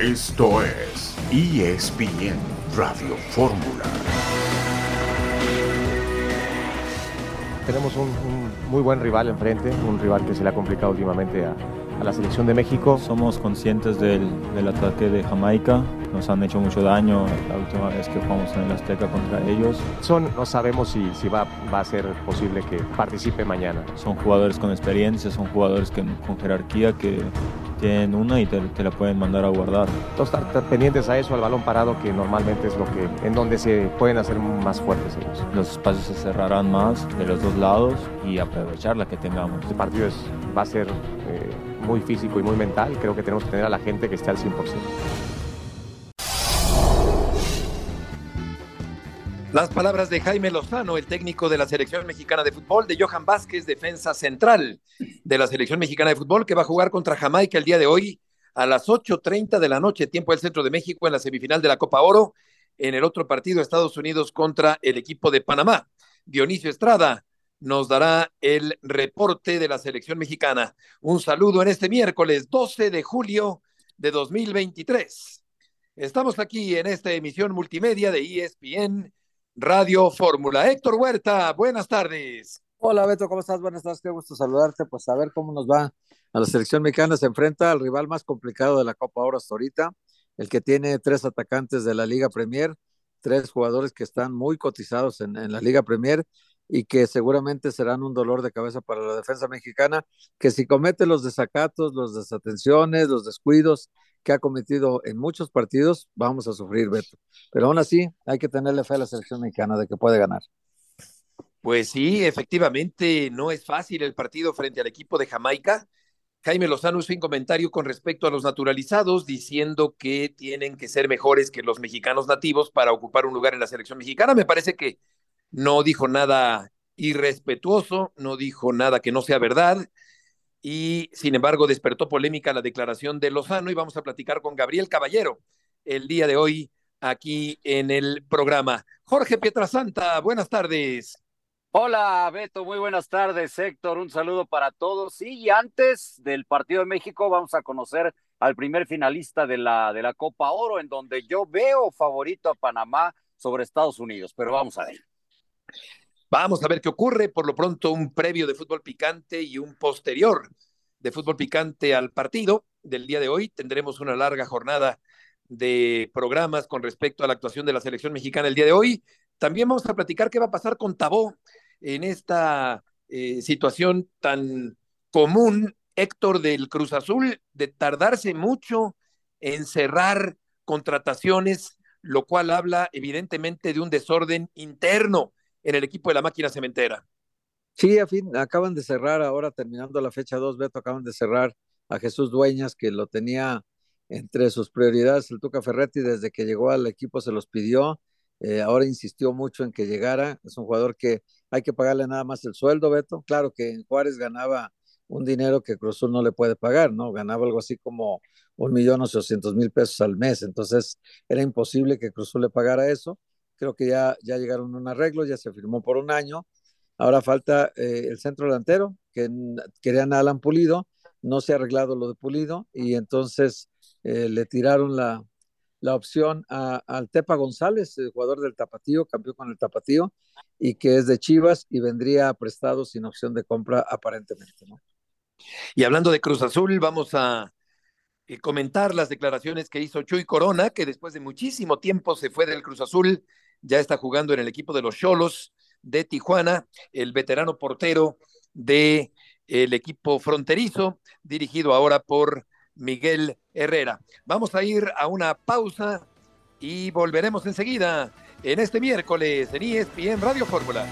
Esto es ESPN Radio Fórmula. Tenemos un, un muy buen rival enfrente, un rival que se le ha complicado últimamente a, a la selección de México. Somos conscientes del, del, ataque de Jamaica, nos han hecho mucho daño la última vez que jugamos en el Azteca contra ellos. Son, no sabemos si, si va, va, a ser posible que participe mañana. Son jugadores con experiencia, son jugadores que, con jerarquía que tienen una y te, te, la pueden mandar a guardar. Entonces, estar pendientes a eso, al balón parado, que normalmente es lo que, en donde se pueden hacer más fuertes ellos. Los espacios se cerrarán más de los dos lados y aprovechar la que tengamos. Este partido es, va a ser eh, muy físico y muy mental. Creo que tenemos que tener a la gente que esté al 100%. Las palabras de Jaime Lozano, el técnico de la selección mexicana de fútbol, de Johan Vázquez, defensa central de la selección mexicana de fútbol, que va a jugar contra Jamaica el día de hoy a las 8.30 de la noche, tiempo del centro de México, en la semifinal de la Copa Oro. En el otro partido, Estados Unidos contra el equipo de Panamá. Dionisio Estrada nos dará el reporte de la selección mexicana. Un saludo en este miércoles 12 de julio de 2023. Estamos aquí en esta emisión multimedia de ESPN Radio Fórmula. Héctor Huerta, buenas tardes. Hola Beto, ¿cómo estás? Buenas tardes, qué gusto saludarte. Pues a ver cómo nos va a la selección mexicana. Se enfrenta al rival más complicado de la Copa Oro hasta ahorita, el que tiene tres atacantes de la Liga Premier, tres jugadores que están muy cotizados en, en la Liga Premier y que seguramente serán un dolor de cabeza para la defensa mexicana, que si comete los desacatos, los desatenciones, los descuidos que ha cometido en muchos partidos, vamos a sufrir, Beto. Pero aún así, hay que tenerle fe a la selección mexicana de que puede ganar. Pues sí, efectivamente, no es fácil el partido frente al equipo de Jamaica. Jaime Lozano hizo un comentario con respecto a los naturalizados, diciendo que tienen que ser mejores que los mexicanos nativos para ocupar un lugar en la selección mexicana. Me parece que no dijo nada irrespetuoso, no dijo nada que no sea verdad y sin embargo despertó polémica la declaración de Lozano y vamos a platicar con Gabriel Caballero el día de hoy aquí en el programa. Jorge Pietrasanta, buenas tardes. Hola Beto, muy buenas tardes Héctor, un saludo para todos. Y antes del partido de México vamos a conocer al primer finalista de la, de la Copa Oro, en donde yo veo favorito a Panamá sobre Estados Unidos, pero vamos a ver. Vamos a ver qué ocurre. Por lo pronto, un previo de fútbol picante y un posterior de fútbol picante al partido del día de hoy. Tendremos una larga jornada de programas con respecto a la actuación de la selección mexicana el día de hoy. También vamos a platicar qué va a pasar con Tabó en esta eh, situación tan común, Héctor del Cruz Azul, de tardarse mucho en cerrar contrataciones, lo cual habla evidentemente de un desorden interno en el equipo de la máquina cementera. Sí, a fin, acaban de cerrar ahora, terminando la fecha 2, Beto, acaban de cerrar a Jesús Dueñas, que lo tenía entre sus prioridades el Tuca Ferretti desde que llegó al equipo, se los pidió. Eh, ahora insistió mucho en que llegara. Es un jugador que hay que pagarle nada más el sueldo, Beto. Claro que en Juárez ganaba un dinero que Cruzul no le puede pagar, ¿no? Ganaba algo así como un millón ochocientos mil pesos al mes. Entonces era imposible que Cruzul le pagara eso creo que ya, ya llegaron a un arreglo, ya se firmó por un año. Ahora falta eh, el centro delantero, que querían a Alan Pulido, no se ha arreglado lo de Pulido, y entonces eh, le tiraron la, la opción al Tepa González, el jugador del Tapatío, campeón con el Tapatío, y que es de Chivas y vendría prestado sin opción de compra aparentemente. ¿no? Y hablando de Cruz Azul, vamos a eh, comentar las declaraciones que hizo Chuy Corona, que después de muchísimo tiempo se fue del Cruz Azul ya está jugando en el equipo de los Cholos de Tijuana, el veterano portero de el equipo fronterizo, dirigido ahora por Miguel Herrera. Vamos a ir a una pausa y volveremos enseguida en este miércoles en ESPN Radio Fórmula.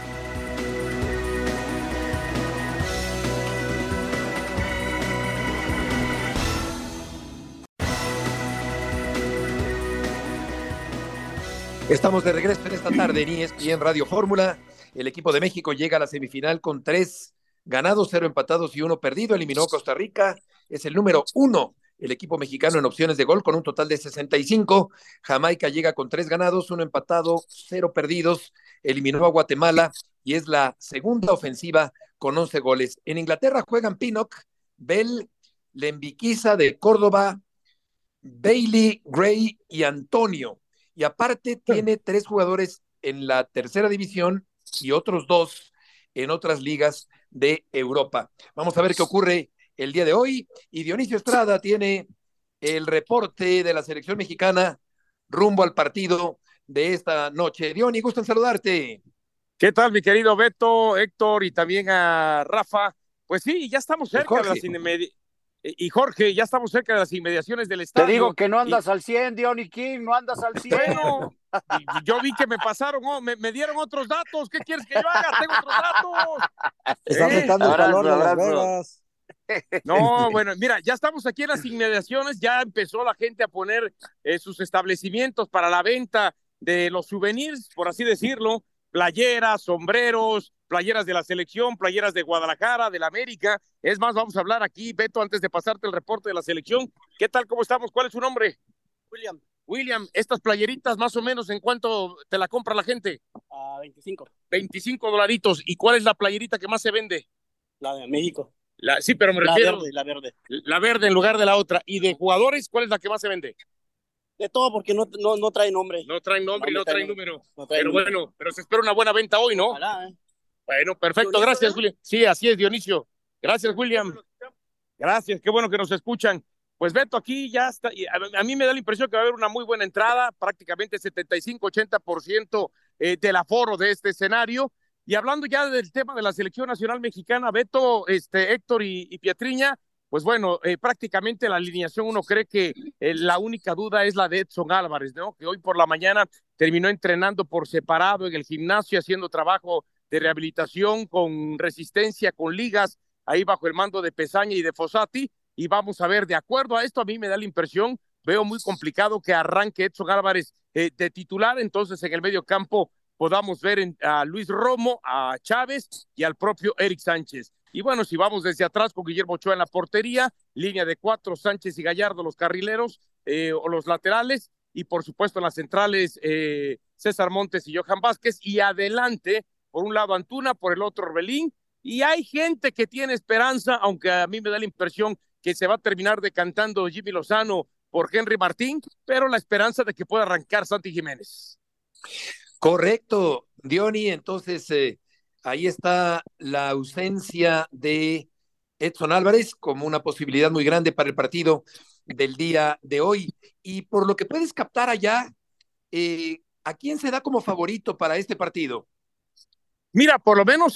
Estamos de regreso en esta tarde en ESPN Radio Fórmula. El equipo de México llega a la semifinal con tres ganados, cero empatados y uno perdido. Eliminó a Costa Rica. Es el número uno el equipo mexicano en opciones de gol con un total de 65. Jamaica llega con tres ganados, uno empatado, cero perdidos. Eliminó a Guatemala y es la segunda ofensiva con 11 goles. En Inglaterra juegan Pinnock, Bell, Lembiquiza de Córdoba, Bailey, Gray y Antonio. Y aparte tiene tres jugadores en la tercera división y otros dos en otras ligas de Europa. Vamos a ver qué ocurre el día de hoy. Y Dionisio Estrada tiene el reporte de la selección mexicana rumbo al partido de esta noche. Diony, gusto en saludarte. ¿Qué tal, mi querido Beto, Héctor y también a Rafa? Pues sí, ya estamos cerca de las y Jorge, ya estamos cerca de las inmediaciones del estadio. Te digo que no andas al 100, Diony King, no andas al 100. Bueno, yo vi que me pasaron, oh, me, dieron otros datos. ¿Qué quieres que yo haga? Tengo otros datos. Está ¿Eh? el calor de Las Vegas. No, bueno, mira, ya estamos aquí en las inmediaciones, ya empezó la gente a poner eh, sus establecimientos para la venta de los souvenirs, por así decirlo, playeras, sombreros, playeras de la selección, playeras de Guadalajara, de la América. Es más, vamos a hablar aquí, Beto, antes de pasarte el reporte de la selección. ¿Qué tal? ¿Cómo estamos? ¿Cuál es su nombre? William. William, estas playeritas más o menos, ¿en cuánto te la compra la gente? A 25. 25 dolaritos. ¿Y cuál es la playerita que más se vende? La de México. La, sí, pero me refiero. La verde, la verde. La verde en lugar de la otra. ¿Y de jugadores, cuál es la que más se vende? De todo, porque no, no, no trae nombre. No trae nombre y no trae número. pero bueno, pero se espera una buena venta hoy, ¿no? Ojalá, ¿eh? Bueno, perfecto, gracias, William. Sí, así es, Dionisio. Gracias, William. Gracias, qué bueno que nos escuchan. Pues Beto, aquí ya está. A, mí me da la impresión que va a haber una muy buena entrada, prácticamente 75-80% eh, del aforo de este escenario. Y hablando ya del tema de la selección nacional mexicana, Beto, este, Héctor y, y Pietriña, pues bueno, eh, prácticamente la alineación uno cree que eh, la única duda es la de Edson Álvarez, ¿no? Que hoy por la mañana terminó entrenando por separado en el gimnasio, haciendo trabajo de rehabilitación con resistencia, con ligas, ahí bajo el mando de Pesaña y de Fossati. Y vamos a ver, de acuerdo a esto, a mí me da la impresión, veo muy complicado que arranque Edson Álvarez eh, de titular, entonces en el medio campo podamos ver a Luis Romo, a Chávez y al propio Eric Sánchez. Y bueno, si vamos desde atrás con Guillermo Ochoa en la portería, línea de cuatro, Sánchez y Gallardo, los carrileros eh, o los laterales, y por supuesto en las centrales, eh, César Montes y Johan Vázquez, y adelante, por un lado Antuna, por el otro Orbelín, y hay gente que tiene esperanza, aunque a mí me da la impresión que se va a terminar decantando Jimmy Lozano por Henry Martín, pero la esperanza de que pueda arrancar Santi Jiménez. Correcto, Diony, entonces eh, ahí está la ausencia de Edson Álvarez como una posibilidad muy grande para el partido del día de hoy. Y por lo que puedes captar allá, eh, ¿a quién se da como favorito para este partido? Mira, por lo menos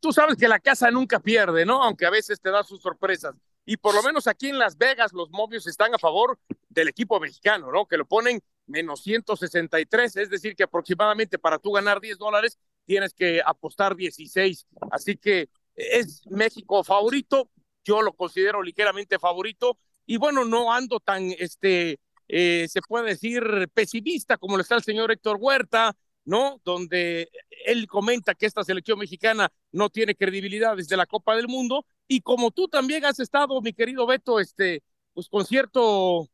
tú sabes que la casa nunca pierde, ¿no? Aunque a veces te da sus sorpresas. Y por lo menos aquí en Las Vegas los movios están a favor del equipo mexicano, ¿no? Que lo ponen menos 163, es decir, que aproximadamente para tú ganar 10 dólares tienes que apostar 16. Así que es México favorito, yo lo considero ligeramente favorito y bueno, no ando tan, este, eh, se puede decir, pesimista como lo está el señor Héctor Huerta, ¿no? Donde él comenta que esta selección mexicana no tiene credibilidad desde la Copa del Mundo y como tú también has estado, mi querido Beto, este, pues con cierto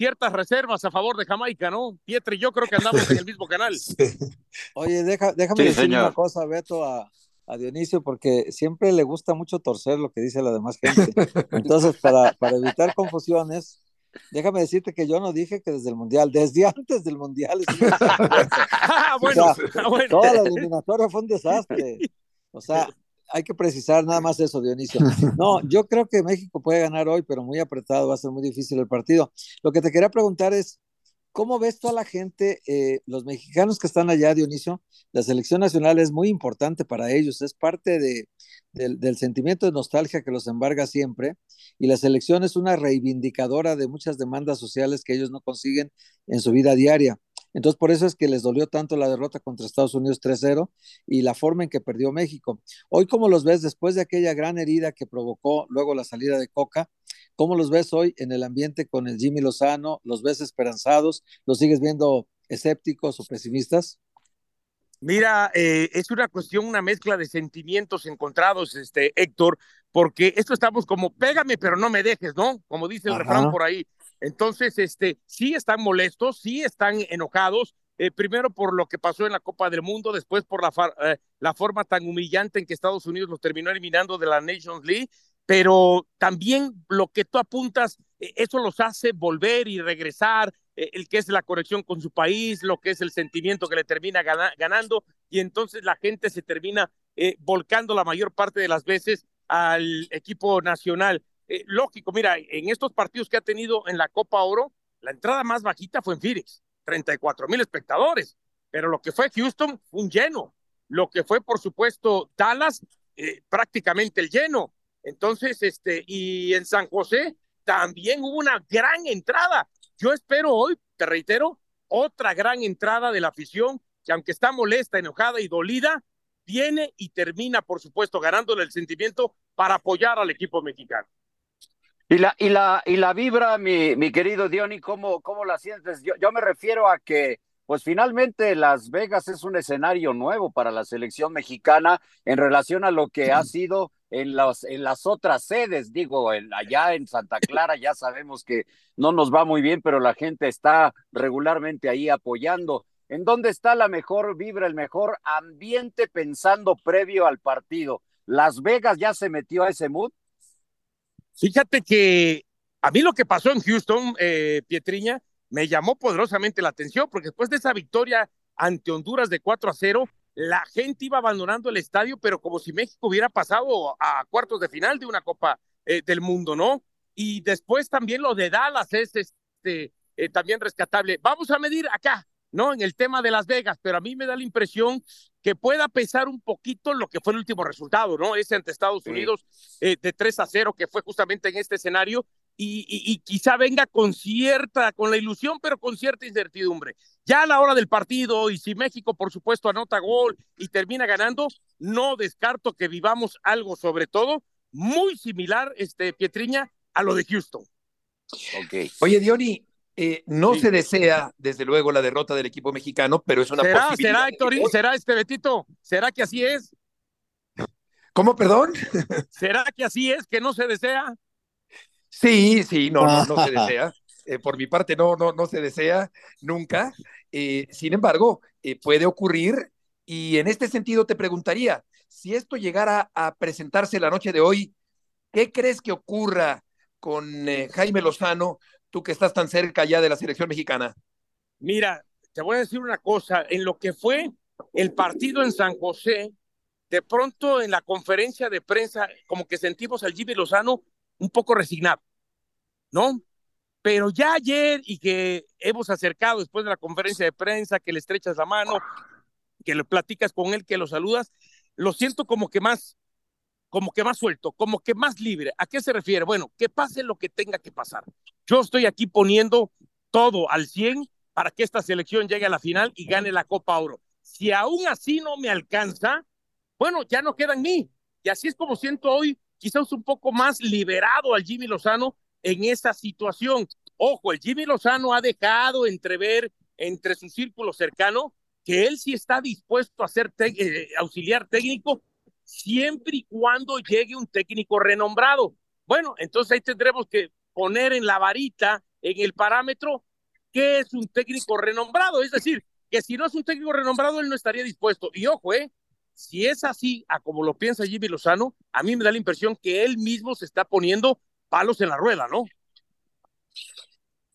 ciertas reservas a favor de Jamaica, ¿no? Pietre, yo creo que andamos en el mismo canal. Oye, déjame decir una cosa, Beto, a, Dionisio, porque siempre le gusta mucho torcer lo que dice la demás gente. Entonces, para, para evitar confusiones, déjame decirte que yo no dije que desde el Mundial, desde antes del Mundial. ah, bueno, ah, bueno. Toda la eliminatoria fue un desastre. O sea, hay que precisar nada más eso, Dionisio. No, yo creo que México puede ganar hoy, pero muy apretado, va a ser muy difícil el partido. Lo que te quería preguntar es, ¿cómo ves toda la gente, eh, los mexicanos que están allá, Dionisio? La selección nacional es muy importante para ellos, es parte de, del, sentimiento de nostalgia que los embarga siempre, y la selección es una reivindicadora de muchas demandas sociales que ellos no consiguen en su vida diaria. Entonces, por eso es que les dolió tanto la derrota contra Estados Unidos 3-0 y la forma en que perdió México. Hoy, ¿cómo los ves después de aquella gran herida que provocó luego la salida de Coca? ¿Cómo los ves hoy en el ambiente con el Jimmy Lozano? ¿Los ves esperanzados? ¿Los sigues viendo escépticos o pesimistas? Mira, eh, es una cuestión, una mezcla de sentimientos encontrados, este Héctor, porque esto estamos como pégame, pero no me dejes, ¿no? Como dice el refrán por ahí. Entonces, este, sí están molestos, sí están enojados, eh, primero por lo que pasó en la Copa del Mundo, después por la, eh, la forma tan humillante en que Estados Unidos los terminó eliminando de la Nations League, pero también lo que tú apuntas eh, eso los hace volver y regresar, eh, el que es la conexión con su país, lo que es el sentimiento que le termina gana, ganando, y entonces la gente se termina eh, volcando la mayor parte de las veces al equipo nacional. Eh, lógico, mira, en estos partidos que ha tenido en la Copa Oro, la entrada más bajita fue en Phoenix, 34 mil espectadores, pero lo que fue Houston un lleno, lo que fue, por supuesto, Dallas, eh, prácticamente el lleno. Entonces, este, y en San José también hubo una gran entrada. Yo espero hoy, te reitero, otra gran entrada de la afición, que aunque está molesta, enojada y dolida, viene y termina, por supuesto, ganándole el sentimiento para apoyar al equipo mexicano. Y la, y la, y la vibra, mi, mi querido Diony, ¿cómo, cómo la sientes? Yo, yo me refiero a que, pues finalmente Las Vegas es un escenario nuevo para la selección mexicana en relación a lo que ha sido en, las en las otras sedes. Digo, en, allá en Santa Clara ya sabemos que no nos va muy bien, pero la gente está regularmente ahí apoyando. ¿En dónde está la mejor vibra, el mejor ambiente pensando previo al partido? ¿Las Vegas ya se metió a ese mood? Fíjate que a mí lo que pasó en Houston, eh, Pietriña, me llamó poderosamente la atención, porque después de esa victoria ante Honduras de 4 a 0, la gente iba abandonando el estadio, pero como si México hubiera pasado a cuartos de final de una Copa eh, del Mundo, ¿no? Y después también lo de Dallas es este, eh, también rescatable. Vamos a medir acá, ¿no? En el tema de Las Vegas, pero a mí me da la impresión que pueda pesar un poquito lo que fue el último resultado, ¿no? Ese ante Estados Unidos eh, de 3 a 0, que fue justamente en este escenario, y, y, y, quizá venga con cierta, con la ilusión, pero con cierta incertidumbre. Ya a la hora del partido, y si México, por supuesto, anota gol y termina ganando, no descarto que vivamos algo, sobre todo, muy similar, este, Pietriña, a lo de Houston. Okay. Oye, Diony, eh, no sí. se desea, desde luego, la derrota del equipo mexicano, pero es una ¿Será, posibilidad. ¿Será, Héctor, ¿Será este Betito? ¿Será que así es? ¿Cómo, perdón? ¿Será que así es, que no se desea? Sí, sí, no, no, no se desea. Eh, por mi parte, no, no, no se desea nunca. Eh, sin embargo, puede ocurrir y en este sentido te preguntaría, si esto llegara a presentarse la noche de hoy, ¿qué crees que ocurra con eh, Jaime Lozano, tú que estás tan cerca ya de la selección mexicana? Mira, te voy a decir una cosa, en lo que fue el partido en San José, de pronto en la conferencia de prensa, como que sentimos al Jimmy Lozano un poco resignado, ¿no? Pero ya ayer y que hemos acercado después de la conferencia de prensa, que le estrechas la mano, que le platicas con él, que lo saludas, lo siento como que más, como que más suelto, como que más libre. ¿A qué se refiere? Bueno, que pase lo que tenga que pasar. Yo estoy aquí poniendo todo al 100 para que esta selección llegue a la final y gane la Copa Oro. Si aún así no me alcanza, bueno, ya no queda en mí. Y así es como siento hoy, quizás un poco más liberado al Jimmy Lozano en esa situación. Ojo, el Jimmy Lozano ha dejado entrever entre su círculo cercano que él sí está dispuesto a ser eh, auxiliar técnico siempre y cuando llegue un técnico renombrado. Bueno, entonces ahí tendremos que poner en la varita, en el parámetro, qué es un técnico renombrado. Es decir, que si no es un técnico renombrado, él no estaría dispuesto. Y ojo, eh, si es así, a como lo piensa Jimmy Lozano, a mí me da la impresión que él mismo se está poniendo palos en la rueda, ¿no?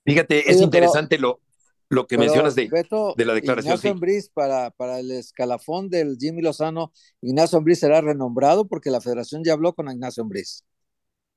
Fíjate, es interesante pero, lo, que mencionas de, Beto, de la declaración. Ignacio sí. Ambriz para, para el escalafón del Jimmy Lozano, Ignacio Ambriz será renombrado porque la federación ya habló con Ignacio Ambriz.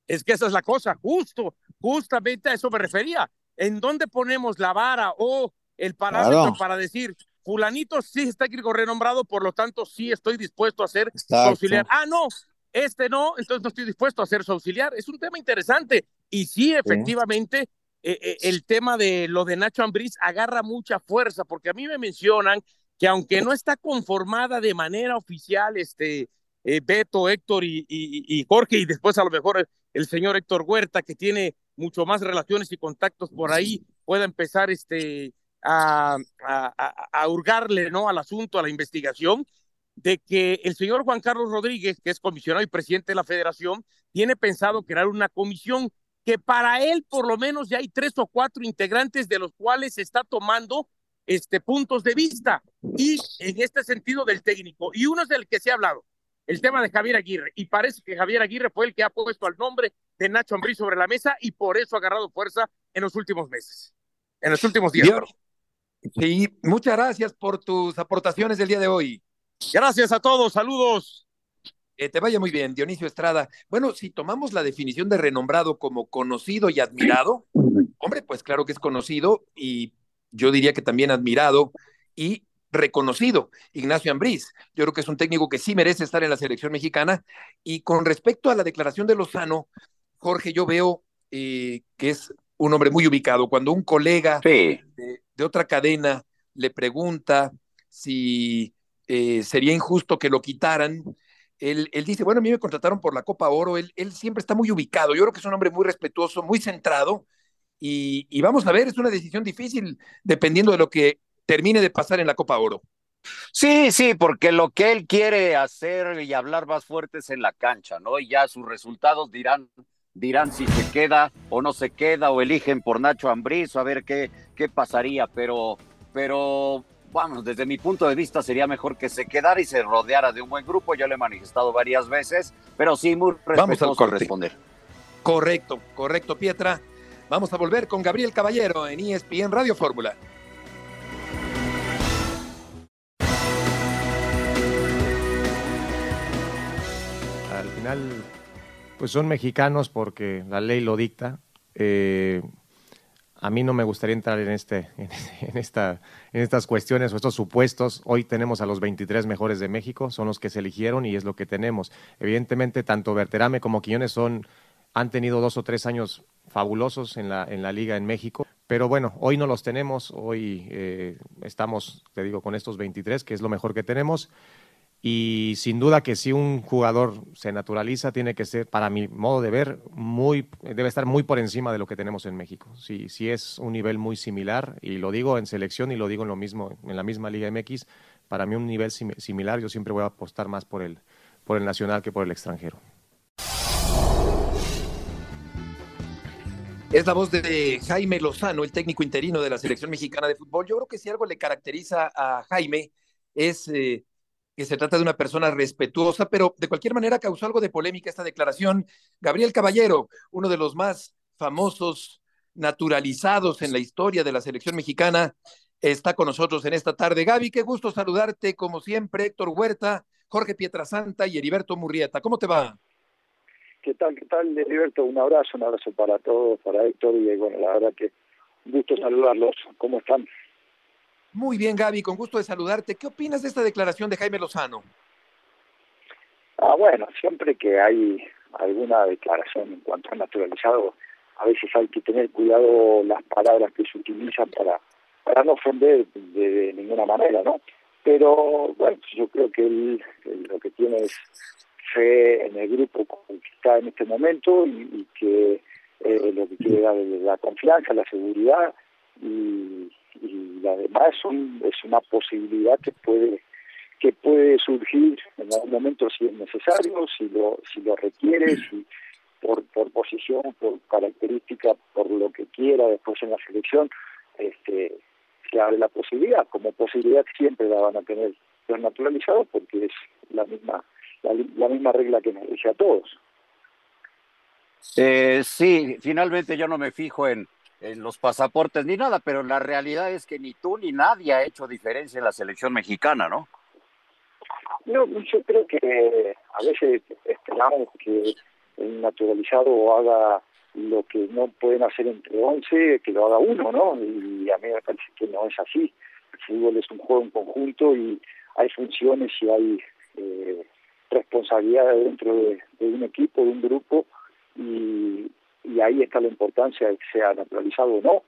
Es que esa es la cosa, justo, justamente a eso me refería. ¿En dónde ponemos la vara o el parámetro claro. para decir, fulanito sí es técnico renombrado, por lo tanto sí estoy dispuesto a ser su auxiliar? Ah, no, este no, entonces no estoy dispuesto a ser su auxiliar. Es un tema interesante y sí, efectivamente, sí. Eh, el tema de lo de Nacho Ambriz agarra mucha fuerza, porque a mí me mencionan que aunque no está conformada de manera oficial, este eh, Beto, Héctor y, y, y, Jorge, y después a lo mejor el señor Héctor Huerta, que tiene mucho más relaciones y contactos por ahí, pueda empezar este, a, a, a, hurgarle ¿no? al asunto, a la investigación, de que el señor Juan Carlos Rodríguez, que es comisionado y presidente de la federación, tiene pensado crear una comisión que para él por lo menos ya hay tres o cuatro integrantes de los cuales está tomando este, puntos de vista y en este sentido del técnico. Y uno es del que se ha hablado, el tema de Javier Aguirre. Y parece que Javier Aguirre fue el que ha puesto al nombre de Nacho Ambriz sobre la mesa y por eso ha agarrado fuerza en los últimos meses, en los últimos días. Dios. Sí, muchas gracias por tus aportaciones del día de hoy. Gracias a todos, saludos. Que te vaya muy bien, Dionisio Estrada. Bueno, si tomamos la definición de renombrado como conocido y admirado, hombre, pues claro que es conocido y yo diría que también admirado y reconocido, Ignacio Ambriz. Yo creo que es un técnico que sí merece estar en la selección mexicana. Y con respecto a la declaración de Lozano, Jorge, yo veo eh, que es un hombre muy ubicado. Cuando un colega Sí. de, de otra cadena le pregunta si eh, sería injusto que lo quitaran, él, él dice, bueno, a mí me contrataron por la Copa Oro, él, él siempre está muy ubicado, yo creo que es un hombre muy respetuoso, muy centrado, y, y vamos a ver, es una decisión difícil dependiendo de lo que termine de pasar en la Copa Oro. Sí, sí, porque lo que él quiere hacer y hablar más fuerte es en la cancha, ¿no? Y ya sus resultados dirán, dirán si se queda o no se queda, o eligen por Nacho Ambriz, o a ver qué, qué pasaría, pero, pero vamos, desde mi punto de vista sería mejor que se quedara y se rodeara de un buen grupo, yo lo he manifestado varias veces, pero sí muy Vamos corte. responder. Correcto, correcto, Pietra. Vamos a volver con Gabriel Caballero en ESPN Radio Fórmula. Al final, pues son mexicanos porque la ley lo dicta. Eh, a mí no me gustaría entrar en, este, en, en esta, en estas cuestiones o estos supuestos. Hoy tenemos a los 23 mejores de México, son los que se eligieron y es lo que tenemos. Evidentemente, tanto Berterame como Quiñones son, han tenido dos o tres años fabulosos en la, en la liga en México. Pero bueno, hoy no los tenemos, hoy eh, estamos, te digo, con estos 23, que es lo mejor que tenemos. Y sin duda que si un jugador se naturaliza, tiene que ser, para mi modo de ver, muy, debe estar muy por encima de lo que tenemos en México. Si, si es un nivel muy similar, y lo digo en selección y lo digo en lo mismo, en la misma Liga MX, para mí un nivel sim- similar, yo siempre voy a apostar más por el, por el nacional que por el extranjero. Es la voz de Jaime Lozano, el técnico interino de la selección mexicana de fútbol. Yo creo que si algo le caracteriza a Jaime es eh, que se trata de una persona respetuosa, pero de cualquier manera causó algo de polémica esta declaración. Gabriel Caballero, uno de los más famosos naturalizados en la historia de la selección mexicana, está con nosotros en esta tarde. Gaby, qué gusto saludarte, como siempre, Héctor Huerta, Jorge Pietrasanta y Heriberto Murrieta. ¿Cómo te va? ¿Qué tal, qué tal, Heriberto? Un abrazo, un abrazo para todos, para Héctor, y bueno, la verdad que un gusto saludarlos. ¿Cómo están? Muy bien, Gaby, con gusto de saludarte. ¿Qué opinas de esta declaración de Jaime Lozano? Ah, bueno, siempre que hay alguna declaración en cuanto a naturalizado, a veces hay que tener cuidado las palabras que se utilizan para, para no ofender de, ninguna manera, ¿no? Pero bueno, yo creo que él, lo que tiene es fe en el grupo que está en este momento y, que eh, lo que quiere dar la confianza, la seguridad y, y además son, es una posibilidad que puede que puede surgir en algún momento si es necesario, si lo si lo requiere, si por por posición, por característica, por lo que quiera después en la selección, este se abre la posibilidad. Como posibilidad siempre la van a tener los naturalizados porque es la misma la, la misma regla que nos dice a todos. Eh, sí, finalmente yo no me fijo en, en los pasaportes ni nada, pero la realidad es que ni tú ni nadie ha hecho diferencia en la selección mexicana, ¿no? No, yo creo que a veces esperamos que un naturalizado haga lo que no pueden hacer entre 11, que lo haga uno, ¿no? Y a mí me parece que no es así. El fútbol es un juego en conjunto y hay funciones y hay eh, responsabilidades dentro de, de, un equipo, de un grupo, y, y, ahí está la importancia de que sea naturalizado o no.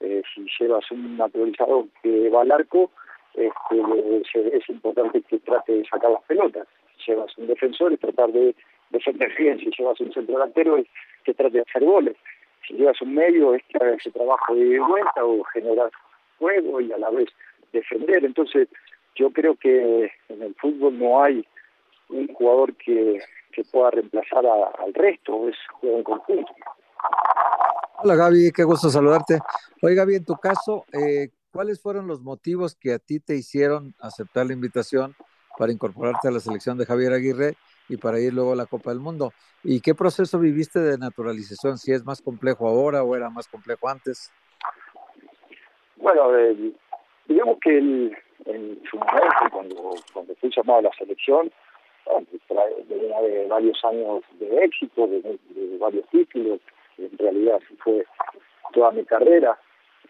Eh, si llevas un naturalizado que va al arco, este, es importante que trate de sacar las pelotas. Si llevas un defensor, es tratar de defender bien. Si llevas un centro delantero, es que trate de hacer goles. Si llevas un medio, es que haga ese trabajo de vuelta o generar juego y a la vez defender. Entonces, yo creo que en el fútbol no hay un jugador que, que pueda reemplazar a, al resto, es juego en conjunto. Hola Gaby, qué gusto saludarte. Oye Gaby, en tu caso, eh, ¿cuáles fueron los motivos que a ti te hicieron aceptar la invitación para incorporarte a la selección de Javier Aguirre? y para ir luego a la Copa del Mundo. ¿Y qué proceso viviste de naturalización? ¿Si es más complejo ahora o era más complejo antes? Bueno, eh, digamos que el, en su momento, cuando, cuando fui llamado a la selección, venía de varios años de éxito, de, de, varios títulos, en realidad fue toda mi carrera,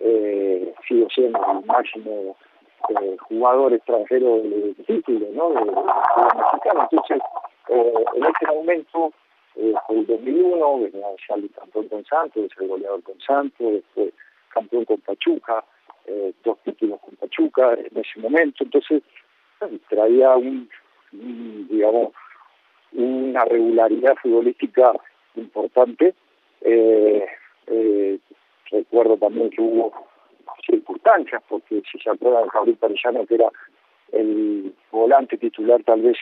eh, sigo siendo el máximo eh, jugador extranjero de, título, ¿no? De, de, mexicano. Entonces, eh, en ese momento, eh, el 2001, venía de salir campeón con Santos, el goleador con Santos, después campeón con Pachuca, eh, dos títulos con Pachuca en ese momento, entonces traía un, digamos, una regularidad futbolística importante. Eh, eh, recuerdo también que hubo circunstancias, porque si se acuerdan, Javier Parellano, que era el volante titular, tal vez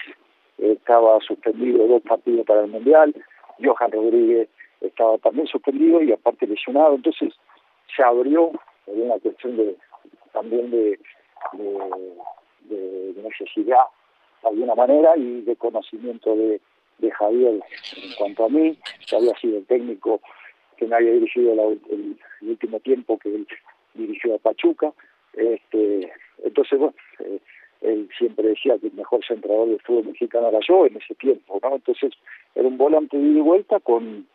estaba suspendido dos partidos para el Mundial, Johan Rodríguez estaba también suspendido y aparte lesionado, entonces se abrió por una cuestión de también de, de necesidad de alguna manera y de conocimiento de, Javier en cuanto a mí, que había sido el técnico que me había dirigido la, el, último tiempo que él dirigió a Pachuca. Este, entonces, bueno, eh, él siempre decía que el mejor centrador del fútbol mexicano era yo en ese tiempo, ¿no? Entonces, era un volante de ida y vuelta con,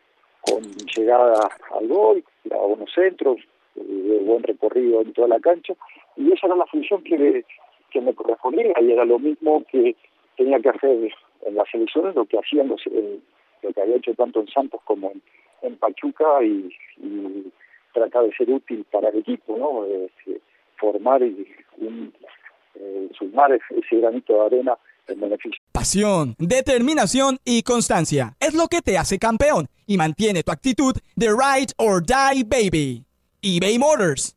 llegada al gol, a buenos centros, de buen recorrido en toda la cancha, y esa era la función que, me, que me correspondía, y era lo mismo que tenía que hacer en las elecciones, lo que hacían los, lo que había hecho tanto en Santos como en, Pachuca, y, y, tratar de ser útil para el equipo, ¿no? Eh, formar y un, eh, sumar ese granito de arena en beneficio. Pasión, determinación y constancia es lo que te hace campeón y mantiene tu actitud de ride or die baby eBay Motors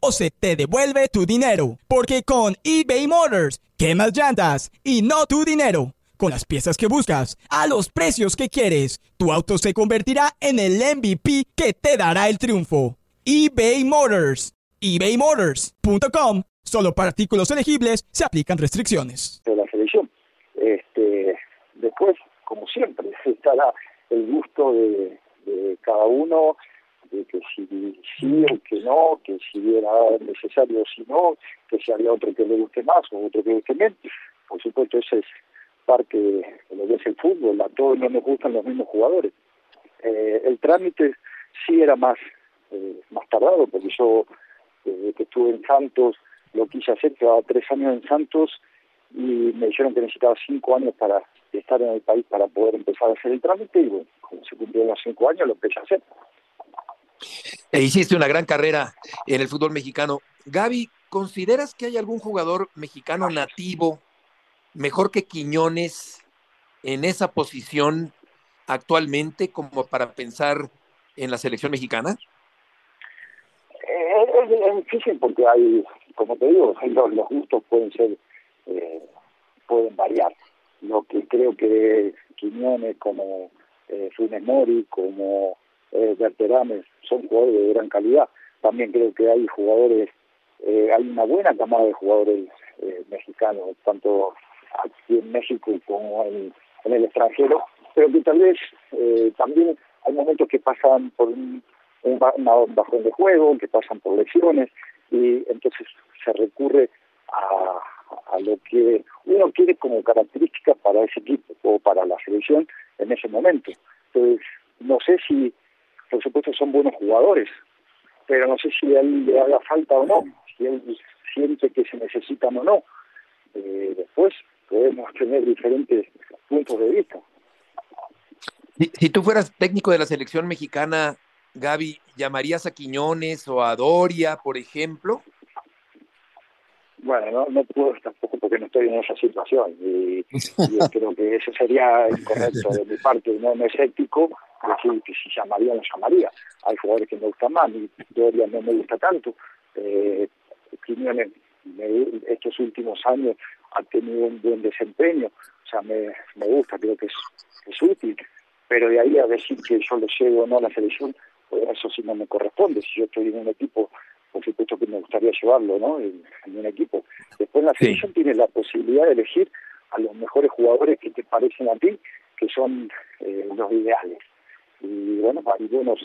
o se te devuelve tu dinero. Porque con eBay Motors, quemas llantas y no tu dinero. Con las piezas que buscas, a los precios que quieres, tu auto se convertirá en el MVP que te dará el triunfo. eBay Motors. ebaymotors.com. Solo para artículos elegibles se aplican restricciones. De la selección. Este, después, como siempre, estará el gusto de, de cada uno de que si sí o que no, que si era necesario o si no, que si había otro que le guste más o otro que le guste menos. Por supuesto, ese es parte de lo que es el fútbol, a todos no nos gustan los mismos jugadores. Eh, el trámite sí era más, eh, más tardado, porque yo desde que estuve en Santos lo quise hacer, llevaba tres años en Santos y me dijeron que necesitaba cinco años para estar en el país para poder empezar a hacer el trámite y bueno, como se cumplieron los cinco años lo empecé a hacer. E hiciste una gran carrera en el fútbol mexicano. Gaby, ¿consideras que hay algún jugador mexicano nativo mejor que Quiñones en esa posición actualmente como para pensar en la selección mexicana? Eh, es, difícil porque hay, como te digo, los, los gustos pueden ser, eh, pueden variar. Lo que creo que Quiñones como eh, Funes Mori, como eh, Berterames, son jugadores de gran calidad. También creo que hay jugadores, eh, hay una buena camada de jugadores eh, mexicanos, tanto aquí en México como en, el extranjero, pero que tal vez eh, también hay momentos que pasan por un, un, bajón de juego, que pasan por lesiones, y entonces se recurre a, a lo que uno quiere como característica para ese equipo o para la selección en ese momento. Entonces, no sé si por supuesto son buenos jugadores, pero no sé si a él le haga falta o no, si él siente que se necesitan o no. Eh, después podemos tener diferentes puntos de vista. Si, si, tú fueras técnico de la selección mexicana, Gaby, ¿llamarías a Quiñones o a Doria, por ejemplo? Bueno, no, no puedo tampoco porque no estoy en esa situación y, y creo que eso sería incorrecto de mi parte, no, no es ético decir que si llamaría no llamaría. Hay jugadores que me gustan más, mi teoría no me gusta tanto. Eh, Quiñones estos últimos años ha tenido un buen desempeño, o sea, me, me gusta, creo que es, es útil, pero de ahí a decir que yo lo llevo o no a la selección, pues eso sí no me corresponde. Si yo estoy en un equipo por supuesto que me gustaría llevarlo ¿no? en, un equipo. Después la selección tiene la posibilidad de elegir a los mejores jugadores que te parecen a ti, que son eh, los ideales. Y bueno, hay buenos,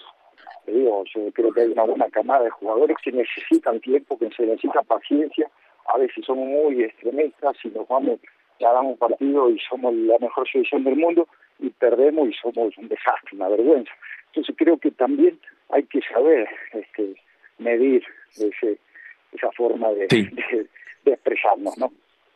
te digo, yo creo que hay una buena camada de jugadores que necesitan tiempo, que se necesita paciencia, a veces somos muy extremistas y nos vamos, ya damos partido y somos la mejor selección del mundo y perdemos y somos un desastre, una vergüenza. Entonces creo que también hay que saber este, medir ese, esa forma de, de, expresarnos, ¿no?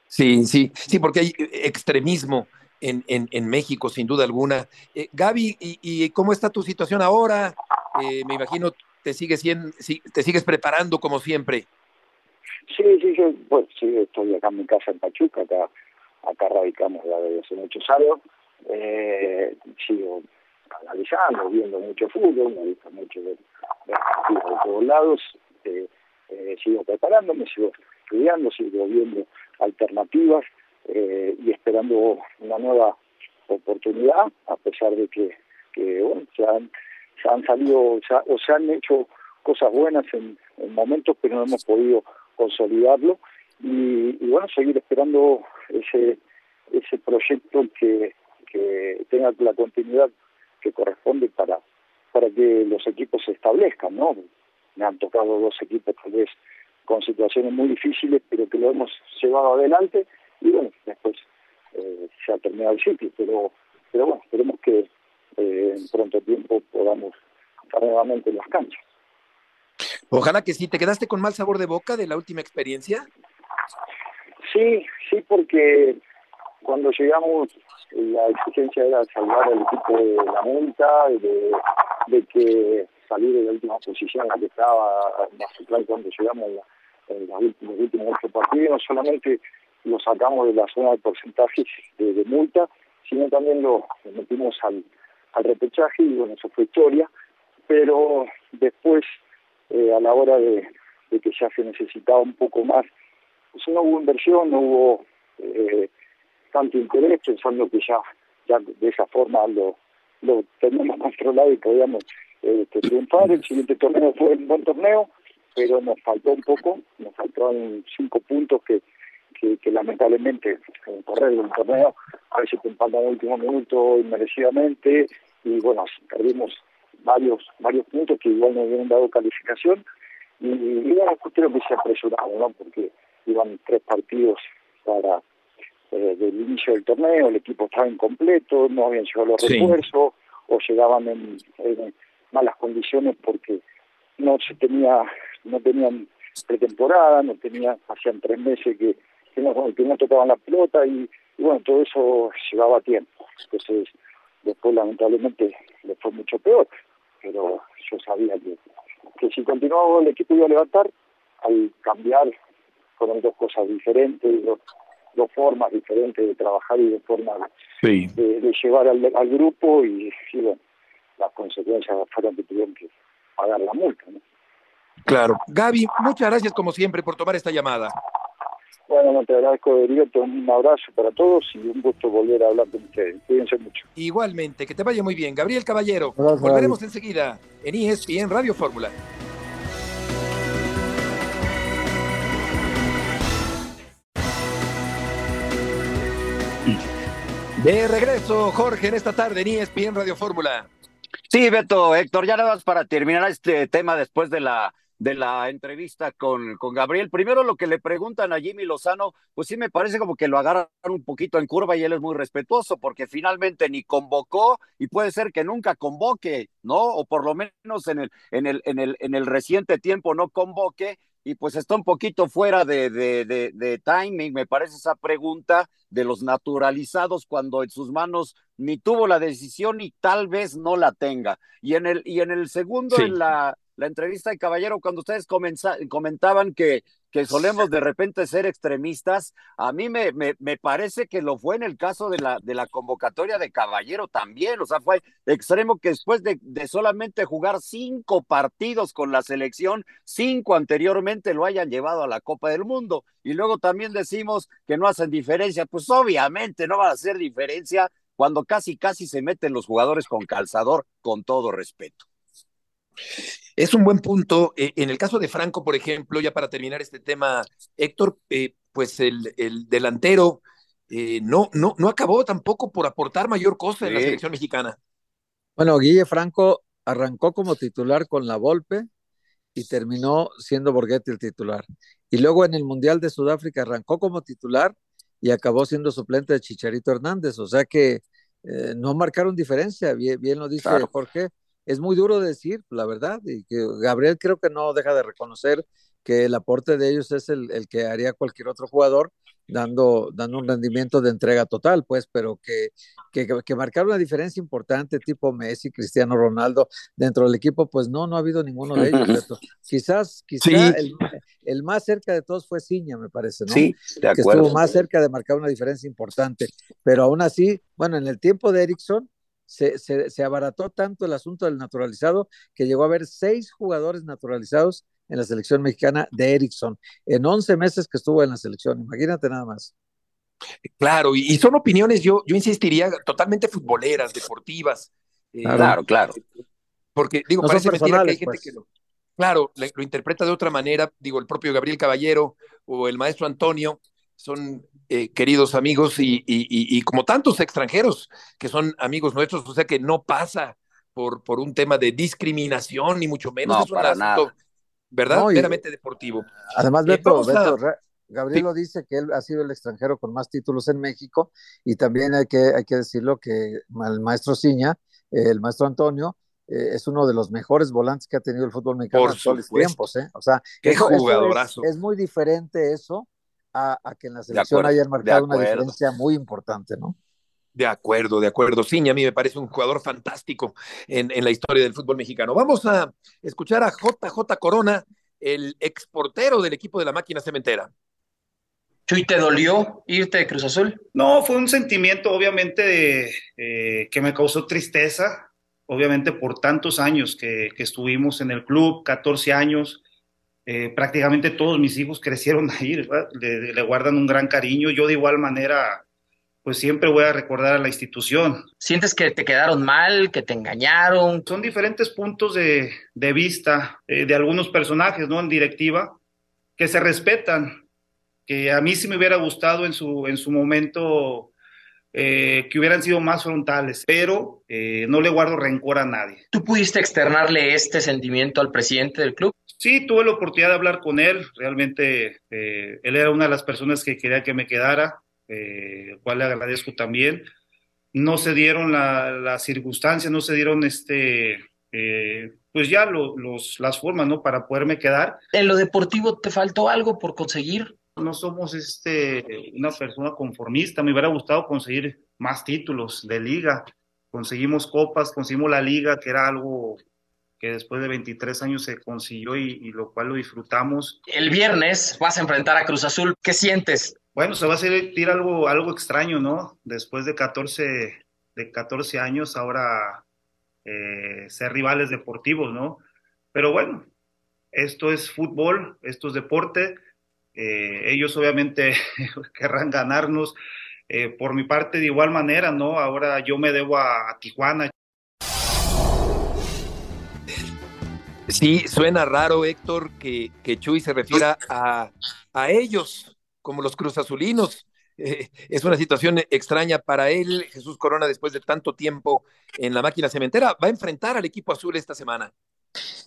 Sí, sí, sí, porque hay extremismo en, en, en México, sin duda alguna. Eh, Gaby, ¿y, ¿y, cómo está tu situación ahora? Eh, me imagino te sigues, te sigues preparando como siempre. Sí, sí, yo pues, sí, estoy acá en mi casa en Pachuca, acá, acá radicamos ya desde hace muchos años. Eh, sigo analizando, viendo mucho fútbol, me gusta mucho ver, lados, eh, eh, sigo preparándome, sigo estudiando, sigo viendo alternativas eh, y esperando una nueva oportunidad, a pesar de que, bueno, se han, se salido o se han hecho cosas buenas en, en momentos, pero no hemos podido consolidarlo y, y, bueno, seguir esperando ese ese proyecto que, que tenga la continuidad que corresponde para, para que los equipos se establezcan, ¿no? Me han tocado dos equipos tal vez con situaciones muy difíciles, pero que lo hemos llevado adelante y bueno, después eh, se ha terminado el sitio, pero, pero bueno, esperemos que eh, en pronto tiempo podamos estar nuevamente en las canchas. Ojalá que sí. ¿Te quedaste con mal sabor de boca de la última experiencia? Sí, sí, porque cuando llegamos la exigencia era salvar al equipo de la multa, de, de que salir de la última posición en la que estaba Mazatlán cuando llegamos en los últimos, últimos ocho partidos, no solamente lo sacamos de la zona de porcentajes de, multa, sino también lo, metimos al, al repechaje y bueno, eso fue historia, pero después eh, a la hora de, de, que ya se necesitaba un poco más, pues no hubo inversión, no hubo eh, tanto interés, pensando que ya, ya de esa forma lo, lo teníamos controlado y podíamos eh, triunfar. El siguiente torneo fue un buen torneo, pero nos faltó un poco, nos faltaron cinco puntos que, que, que lamentablemente en correr del torneo a veces empatan en el último minuto inmerecidamente y bueno, perdimos varios varios puntos que igual nos habían dado calificación y, y bueno, creo que se apresuraron, ¿no? Porque iban tres partidos para eh, del inicio del torneo, el equipo estaba incompleto, no habían llegado los sí. refuerzos o llegaban en, en, malas condiciones porque no se tenía, no tenían pretemporada, no tenían, hacían tres meses que, que, no, que no tocaban la pelota y, y bueno, todo eso llevaba tiempo. Entonces, después lamentablemente le fue mucho peor, pero yo sabía que, que si continuaba el equipo iba a levantar, al cambiar fueron dos cosas diferentes, dos, dos formas diferentes de trabajar y de forma sí. de, de, llevar al, al grupo y, y, bueno, las consecuencias fueron que tuvieron que pagar la multa. ¿no? Claro. Gaby, muchas gracias como siempre por tomar esta llamada. Bueno, no te agradezco, Darío, un abrazo para todos y un gusto volver a hablar con ustedes. Cuídense mucho. Igualmente, que te vaya muy bien. Gabriel Caballero, gracias, volveremos Gaby. enseguida en ESPN Radio Fórmula. De regreso, Jorge, en esta tarde en ESPN Radio Fórmula. Sí, Beto, Héctor, ya nada más para terminar este tema después de la de la entrevista con, con Gabriel. Primero lo que le preguntan a Jimmy Lozano, pues sí me parece como que lo agarran un poquito en curva y él es muy respetuoso porque finalmente ni convocó y puede ser que nunca convoque, ¿no? O por lo menos en el, en el, en el, en el reciente tiempo no convoque y pues está un poquito fuera de, de, de, de, timing, me parece esa pregunta de los naturalizados cuando en sus manos ni tuvo la decisión y tal vez no la tenga. Y en el, y en el segundo, sí. en la la entrevista de Caballero cuando ustedes comentaban que, solemos de repente ser extremistas. A mí me, me, me, parece que lo fue en el caso de la, de la convocatoria de Caballero también. O sea, fue extremo que después de, de solamente jugar cinco partidos con la selección, cinco anteriormente lo hayan llevado a la Copa del Mundo. Y luego también decimos que no hacen diferencia. Pues obviamente no va a hacer diferencia cuando casi, casi se meten los jugadores con calzador, con todo respeto. Es un buen punto. Eh, en el caso de Franco, por ejemplo, ya para terminar este tema, Héctor, eh, pues el, el delantero eh, no, no, no acabó tampoco por aportar mayor cosa en la selección mexicana. Bueno, Guille Franco arrancó como titular con la Volpe y terminó siendo Borghetti el titular. Y luego en el Mundial de Sudáfrica arrancó como titular y acabó siendo suplente de Chicharito Hernández. O sea que no marcaron diferencia, bien, bien lo dice Jorge es muy duro decir, la verdad, y que Gabriel creo que no deja de reconocer que el aporte de ellos es el, el que haría cualquier otro jugador, dando, dando un rendimiento de entrega total, pues, pero que, que, que marcar una diferencia importante, tipo Messi, Cristiano Ronaldo, dentro del equipo, pues no, no ha habido ninguno de ellos. Quizás, quizás el, el, más cerca de todos fue Ciña, me parece, ¿no? Sí, de acuerdo. Que estuvo más cerca de marcar una diferencia importante, pero aún así, bueno, en el tiempo de Erickson, se, se, se, abarató tanto el asunto del naturalizado que llegó a haber seis jugadores naturalizados en la selección mexicana de Erickson en 11 meses que estuvo en la selección. Imagínate nada más. Claro, y, y son opiniones, yo, yo insistiría, totalmente futboleras, deportivas. Eh, claro, claro. Porque, digo, no parece mentira que hay gente pues. que lo, claro, lo interpreta de otra manera, digo, el propio Gabriel Caballero o el maestro Antonio, son eh, queridos amigos y, y, y, y, como tantos extranjeros que son amigos nuestros, o sea que no pasa por, por un tema de discriminación, ni mucho menos, no, es un para asunto, nada. ¿verdad? No, Meramente deportivo. Además, Eh, Beto, a- Beto, Ra- Gabriel lo dice que él ha sido el extranjero con más títulos en México y también hay que, hay que decirlo que el maestro Ciña, eh, el maestro Antonio, eh, es uno de los mejores volantes que ha tenido el fútbol mexicano Por en todos los tiempos. ¿eh? O sea, Qué eso- eso es- jugadorazo. es, muy diferente eso a, a que en la selección acuerdo, hayan marcado una diferencia muy importante, ¿no? De acuerdo, de acuerdo. Sí, a mí me parece un jugador fantástico en, en la historia del fútbol mexicano. Vamos a escuchar a JJ Corona, el exportero del equipo de la máquina cementera. Chuy, ¿te dolió irte de Cruz Azul? No, fue un sentimiento obviamente de, eh, que me causó tristeza, obviamente por tantos años que, que estuvimos en el club, 14 años, eh, prácticamente todos mis hijos crecieron ahí, le, le guardan un gran cariño, yo de igual manera, pues siempre voy a recordar a la institución. ¿Sientes que te quedaron mal, que te engañaron? Son diferentes puntos de, de vista eh, de algunos personajes, ¿no? En directiva, que se respetan, que a mí sí me hubiera gustado en su, en su momento eh, que hubieran sido más frontales, pero eh, no le guardo rencor a nadie. ¿Tú pudiste externarle este sentimiento al presidente del club? Sí, tuve la oportunidad de hablar con él, realmente eh, él era una de las personas que quería que me quedara, eh, el cual le agradezco también. No se dieron la- las circunstancias, no se dieron este, eh, pues ya lo- los, las formas, ¿no? Para poderme quedar. ¿En lo deportivo te faltó algo por conseguir? No somos este, una persona conformista, me hubiera gustado conseguir más títulos de liga. Conseguimos copas, conseguimos la liga, que era algo que después de 23 años se consiguió y, y lo cual lo disfrutamos. El viernes vas a enfrentar a Cruz Azul. ¿Qué sientes? Bueno, se va a sentir algo, algo extraño, ¿no? Después de 14, de 14 años, ahora eh, ser rivales deportivos, ¿no? Pero bueno, esto es fútbol, esto es deporte. eh, ellos obviamente querrán ganarnos. eh, por mi parte, de igual manera, ¿no? Ahora yo me debo a, a Tijuana. Sí, suena raro, Héctor, que, que Chuy se refiera a, a ellos como los cruzazulinos. Eh, es una situación extraña para él. Jesús Corona, después de tanto tiempo en la máquina cementera, va a enfrentar al equipo azul esta semana.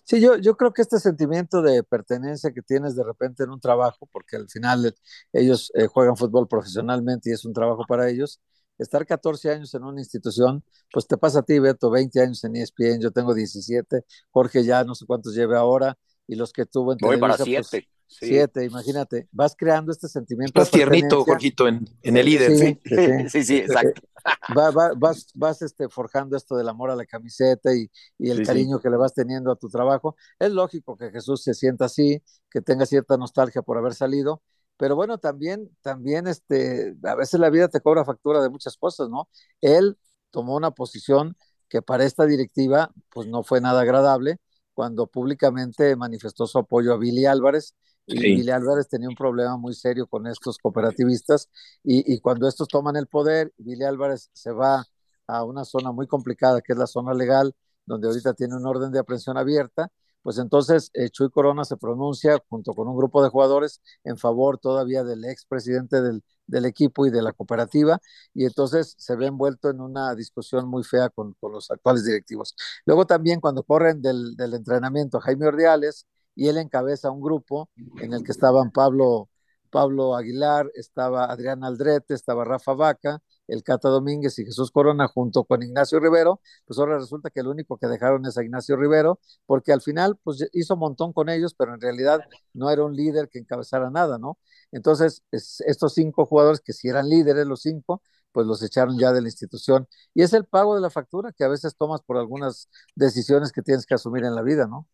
Sí, yo, yo creo que este sentimiento de pertenencia que tienes de repente en un trabajo, porque al final ellos eh, juegan fútbol profesionalmente y es un trabajo para ellos, estar 14 años en una institución, pues te pasa a ti, Beto, 20 años en ESPN, yo tengo 17, Jorge ya no sé cuántos lleve ahora, y los que tuvo en Voy para Televisa, pues, siete. Sí. siete, imagínate, vas creando este sentimiento de tiernito. Jorgito, en, en el líder. Sí, Sí. sí, sí. Sí, sí, exacto. vas, vas este, forjando esto del amor a la camiseta y, y el cariño que le vas teniendo a tu trabajo. Es lógico que Jesús se sienta así, que tenga cierta nostalgia por haber salido, pero bueno, también, también este, a veces la vida te cobra factura de muchas cosas, ¿no? Él tomó una posición que para esta directiva pues no fue nada agradable cuando públicamente manifestó su apoyo a Billy Álvarez y Sí. Billy Álvarez tenía un problema muy serio con estos cooperativistas y, y cuando estos toman el poder, Billy Álvarez se va a una zona muy complicada que es la zona legal, donde ahorita tiene un orden de aprehensión abierta, pues entonces eh, Chuy Corona se pronuncia junto con un grupo de jugadores en favor todavía del expresidente del, del equipo y de la cooperativa, y entonces se ve envuelto en una discusión muy fea con, los actuales directivos. Luego también cuando corren del, entrenamiento Jaime Ordiales, y él encabeza un grupo en el que estaban Pablo, Pablo Aguilar, estaba Adrián Aldrete, estaba Rafa Vaca, el Cata Domínguez y Jesús Corona junto con Ignacio Rivero, pues ahora resulta que el único que dejaron es a Ignacio Rivero, porque al final pues hizo un montón con ellos, pero en realidad no era un líder que encabezara nada, ¿no? Entonces, es, estos cinco jugadores que si eran líderes los cinco, pues los echaron ya de la institución. Y es el pago de la factura que a veces tomas por algunas decisiones que tienes que asumir en la vida, ¿no?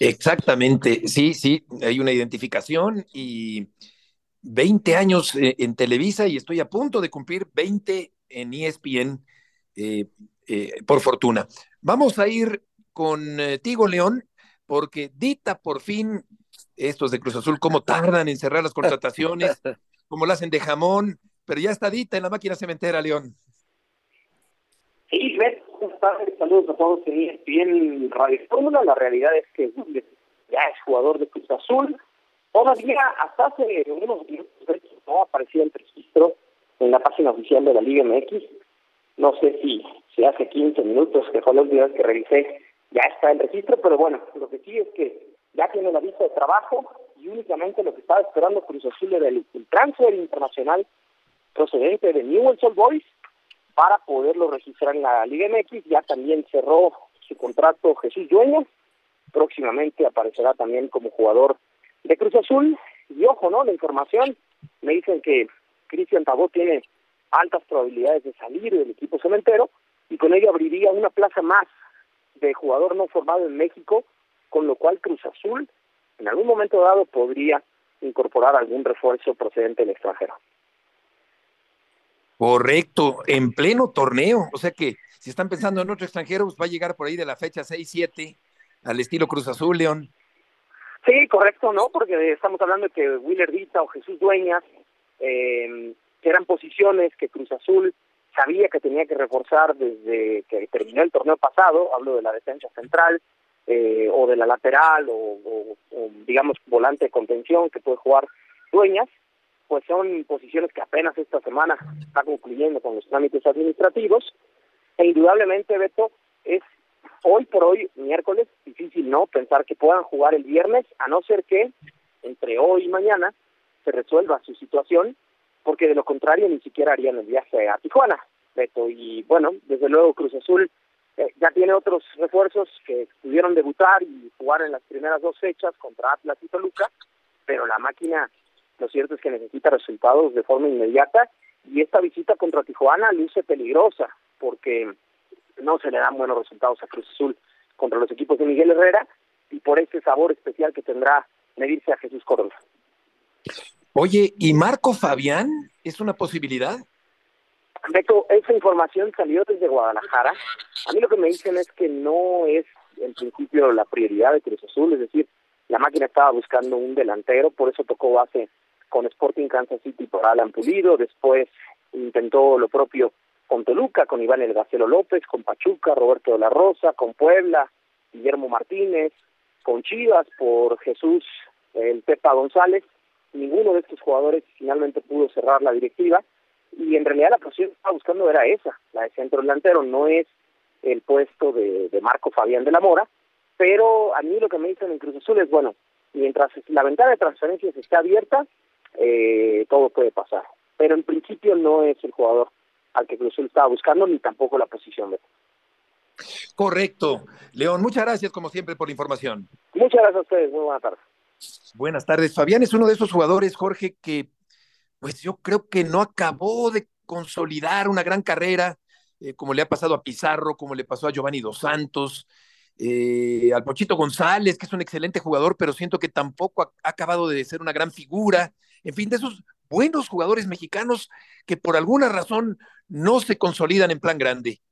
Exactamente, sí, sí, hay una identificación y 20 años eh, en Televisa y estoy a punto de cumplir 20 en ESPN, eh, eh, por fortuna. Vamos a ir contigo, León, porque dita por fin estos de Cruz Azul, cómo tardan en cerrar las contrataciones, cómo lo hacen de jamón, pero ya está dita en la máquina cementera, León. Sí, buenas tardes, saludos a todos en ESPN Radio Fórmula. La realidad es que ya es jugador de Cruz Azul. Todavía hasta hace unos minutos no aparecía el registro en la página oficial de la Liga MX. No sé si, si hace 15 minutos, que fue la última vez que revisé, ya está el registro, pero bueno, lo que sí es que ya tiene la vista de trabajo y únicamente lo que estaba esperando Cruz Azul era el, el transfer internacional procedente de Newell's Old Boys para poderlo registrar en la Liga MX. Ya también cerró su contrato Jesús Dueñas. Próximamente aparecerá también como jugador de Cruz Azul. Y ojo, ¿no? La información, me dicen que Cristian Tabó tiene altas probabilidades de salir del equipo cementero y con ello abriría una plaza más de jugador no formado en México, con lo cual Cruz Azul en algún momento dado podría incorporar algún refuerzo procedente del extranjero. Correcto, en pleno torneo. O sea que si están pensando en otro extranjero, pues va a llegar por ahí de la fecha 6-7 al estilo Cruz Azul, León. Sí, correcto, ¿no? Porque estamos hablando de que Willer Dita o Jesús Dueñas, eh, que eran posiciones que Cruz Azul sabía que tenía que reforzar desde que terminó el torneo pasado, hablo de la defensa central, eh, o de la lateral, o, digamos volante de contención que puede jugar Dueñas, pues son posiciones que apenas esta semana está concluyendo con los trámites administrativos, e indudablemente, Beto, es hoy por hoy, miércoles, difícil no pensar que puedan jugar el viernes, a no ser que entre hoy y mañana se resuelva su situación, porque de lo contrario ni siquiera harían el viaje a Tijuana. Y bueno, desde luego Cruz Azul eh, ya tiene otros refuerzos que pudieron debutar y jugar en las primeras dos fechas contra Atlas y Toluca, pero la máquina, lo cierto es que necesita resultados de forma inmediata y esta visita contra Tijuana luce peligrosa, porque no se le dan buenos resultados a Cruz Azul contra los equipos de Miguel Herrera y por ese sabor especial que tendrá medirse a Jesús Corona. Oye, ¿y Marco Fabián es una posibilidad? Beto, esa información salió desde Guadalajara. A mí lo que me dicen es que no es en principio la prioridad de Cruz Azul, es decir, la máquina estaba buscando un delantero, por eso tocó base con Sporting Kansas City por Alan Pulido, después intentó lo propio con Toluca, con Iván El Gacelo López, con Pachuca, Roberto de la Rosa, con Puebla, Guillermo Martínez, con Chivas por Jesús el Pepa González. Ninguno de estos jugadores finalmente pudo cerrar la directiva. Y en realidad la posición que estaba buscando era esa, la de centro delantero, no es el puesto de, de Marco Fabián de la Mora, pero a mí lo que me dicen en Cruz Azul es, bueno, mientras la ventana de transferencias esté abierta, eh, todo puede pasar, pero en principio no es el jugador al que Cruz Azul estaba buscando, ni tampoco la posición de Correcto. León, muchas gracias como siempre por la información. Muchas gracias a ustedes, muy buenas tardes. Buenas tardes. Fabián es uno de esos jugadores, Jorge, que pues yo creo que no acabó de consolidar una gran carrera, eh, como le ha pasado a Pizarro, como le pasó a Giovanni Dos Santos, eh, al Pochito González, que es un excelente jugador, pero siento que tampoco ha, ha acabado de ser una gran figura. En fin, de esos buenos jugadores mexicanos que por alguna razón no se consolidan en plan grande.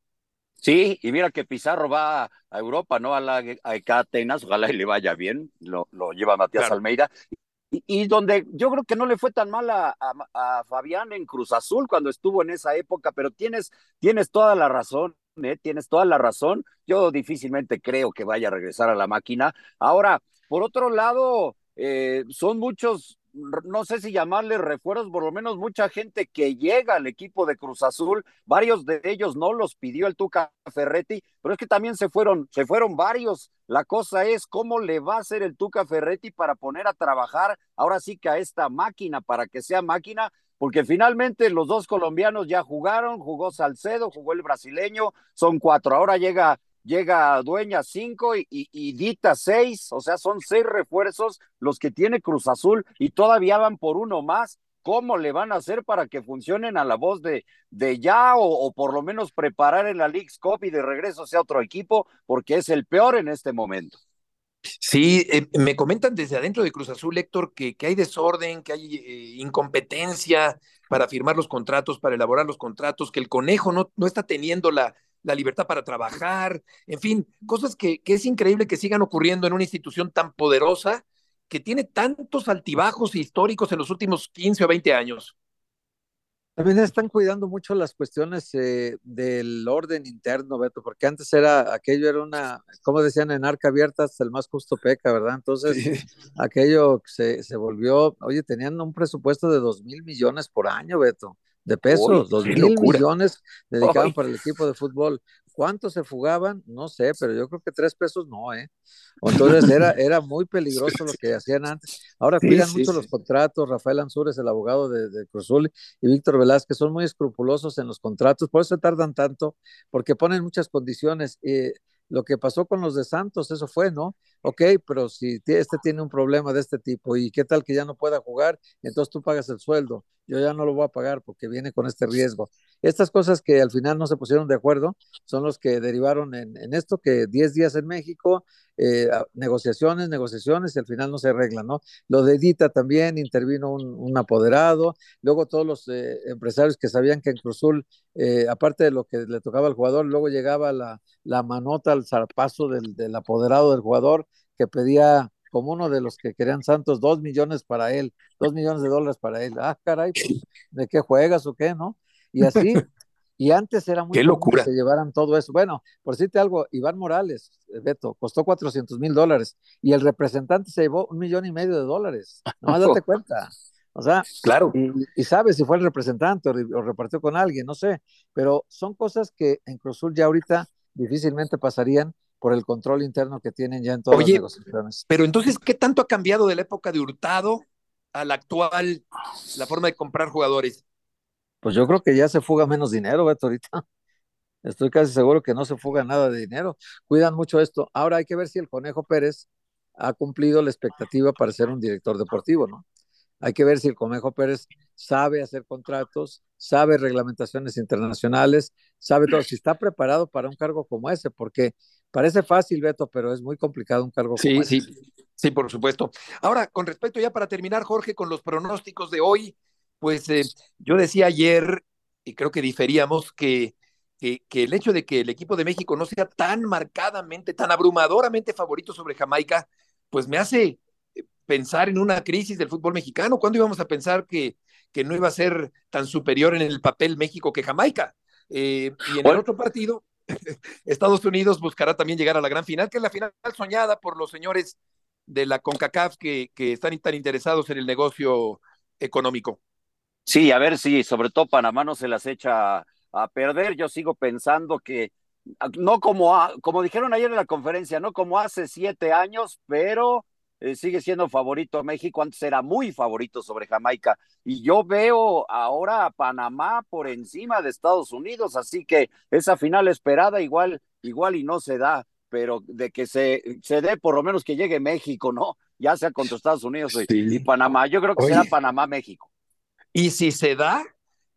Sí, y mira que Pizarro va a Europa, ¿no? A la a Atenas, ojalá y le vaya bien, lo, lo lleva Matías Claro. Almeida. Y, y donde yo creo que no le fue tan mal a, a- a Fabián en Cruz Azul cuando estuvo en esa época, pero tienes, tienes toda la razón, ¿eh? Tienes toda la razón. Yo difícilmente creo que vaya a regresar a la máquina. Ahora, por otro lado, eh, son muchos, no sé si llamarles refuerzos, por lo menos mucha gente que llega al equipo de Cruz Azul, varios de ellos no los pidió el Tuca Ferretti, pero es que también se fueron, se fueron varios. La cosa es cómo le va a hacer el Tuca Ferretti para poner a trabajar ahora sí que a esta máquina, para que sea máquina, porque finalmente los dos colombianos ya jugaron, jugó Salcedo, jugó el brasileño, son cuatro. Ahora llega llega Dueña cinco y, y, y Dita seis, o sea, son seis refuerzos los que tiene Cruz Azul y todavía van por uno más. ¿Cómo le van a hacer para que funcionen a la voz de, de ya o, o por lo menos preparar en la League's Cup y de regreso sea otro equipo? Porque es el peor en este momento. Sí, eh, me comentan desde adentro de Cruz Azul, Héctor, que, que hay desorden, que hay eh, incompetencia para firmar los contratos, para elaborar los contratos, que el conejo no, no está teniendo la, la libertad para trabajar, en fin, cosas que, que es increíble que sigan ocurriendo en una institución tan poderosa que tiene tantos altibajos históricos en los últimos 15 o 20 años. También están cuidando mucho las cuestiones eh, del orden interno, Beto, porque antes era, aquello era una, como decían en arca abierta, hasta el más justo peca, ¿verdad? Entonces, Sí. aquello se, se volvió, oye, tenían un presupuesto de dos mil millones por año, Beto, de pesos, dos mil locura. millones dedicaban para el equipo de fútbol. ¿Cuántos se fugaban? No sé, pero yo creo que tres pesos no, ¿eh? Entonces era, era muy peligroso lo que hacían antes. Ahora Sí, cuidan sí, mucho sí. los contratos. Rafael Ansúrez, el abogado de, de Cruzul, y Víctor Velázquez son muy escrupulosos en los contratos. Por eso tardan tanto, porque ponen muchas condiciones. Eh, lo que pasó con los de Santos, eso fue, ¿no? Ok, pero si este tiene un problema de este tipo y qué tal que ya no pueda jugar, entonces tú pagas el sueldo. Yo ya no lo voy a pagar porque viene con este riesgo. Estas cosas que al final no se pusieron de acuerdo son los que derivaron en, en esto, que 10 días en México, eh, negociaciones, negociaciones y al final no se arreglan, ¿no? Lo de Dita también intervino un, apoderado, luego todos los eh, empresarios que sabían que en Cruzul, eh, aparte de lo que le tocaba al jugador, luego llegaba la, la manota al zarpazo del, del apoderado del jugador que pedía como uno de los que querían Santos, dos millones para él, dos millones de dólares para él. Ah, caray, pues, ¿de qué juegas o qué, no? Y así, y antes era muy Qué locura. que se llevaran todo eso. Bueno, por decirte algo, Iván Morales, eh, Beto, costó 400 mil dólares y el representante se llevó un millón y medio de dólares. No, date cuenta. O sea, Claro. y, y sabes si fue el representante o, o repartió con alguien, no sé, pero son cosas que en Cruzul ya ahorita difícilmente pasarían por el control interno que tienen ya en todas Oye, las negociaciones. Pero entonces, ¿qué tanto ha cambiado de la época de Hurtado a la actual, la forma de comprar jugadores? Pues yo creo que ya se fuga menos dinero, Beto, ahorita. Estoy casi seguro que no se fuga nada de dinero. Cuidan mucho esto. Ahora hay que ver si el Conejo Pérez ha cumplido la expectativa para ser un director deportivo, ¿no? Hay que ver si el Conejo Pérez sabe hacer contratos, sabe reglamentaciones internacionales, sabe todo, si está preparado para un cargo como ese, porque parece fácil, Beto, pero es muy complicado un cargo Sí, como ese. sí, sí, por supuesto. Ahora, con respecto ya para terminar, Jorge, con los pronósticos de hoy, pues eh, yo decía ayer, y creo que diferíamos, que, que, que el hecho de que el equipo de México no sea tan marcadamente, tan abrumadoramente favorito sobre Jamaica, pues me hace eh, pensar en una crisis del fútbol mexicano. ¿Cuándo íbamos a pensar que, que no iba a ser tan superior en el papel México que Jamaica? Eh, y en el otro partido, Estados Unidos buscará también llegar a la gran final, que es la final soñada por los señores de la CONCACAF que, están tan interesados en el negocio económico. Sí, a ver si sobre todo Panamá no se las echa a, perder. Yo sigo pensando que no como, como dijeron ayer en la conferencia, no como hace siete años, pero eh, sigue siendo favorito México. Antes era muy favorito sobre Jamaica. Y yo veo ahora a Panamá por encima de Estados Unidos, así que esa final esperada igual, igual y no se da, pero de que se, se dé por lo menos que llegue México, ¿no? Ya sea contra Estados Unidos y, Panamá. Yo creo que Oye. será Panamá-México. Y si se da,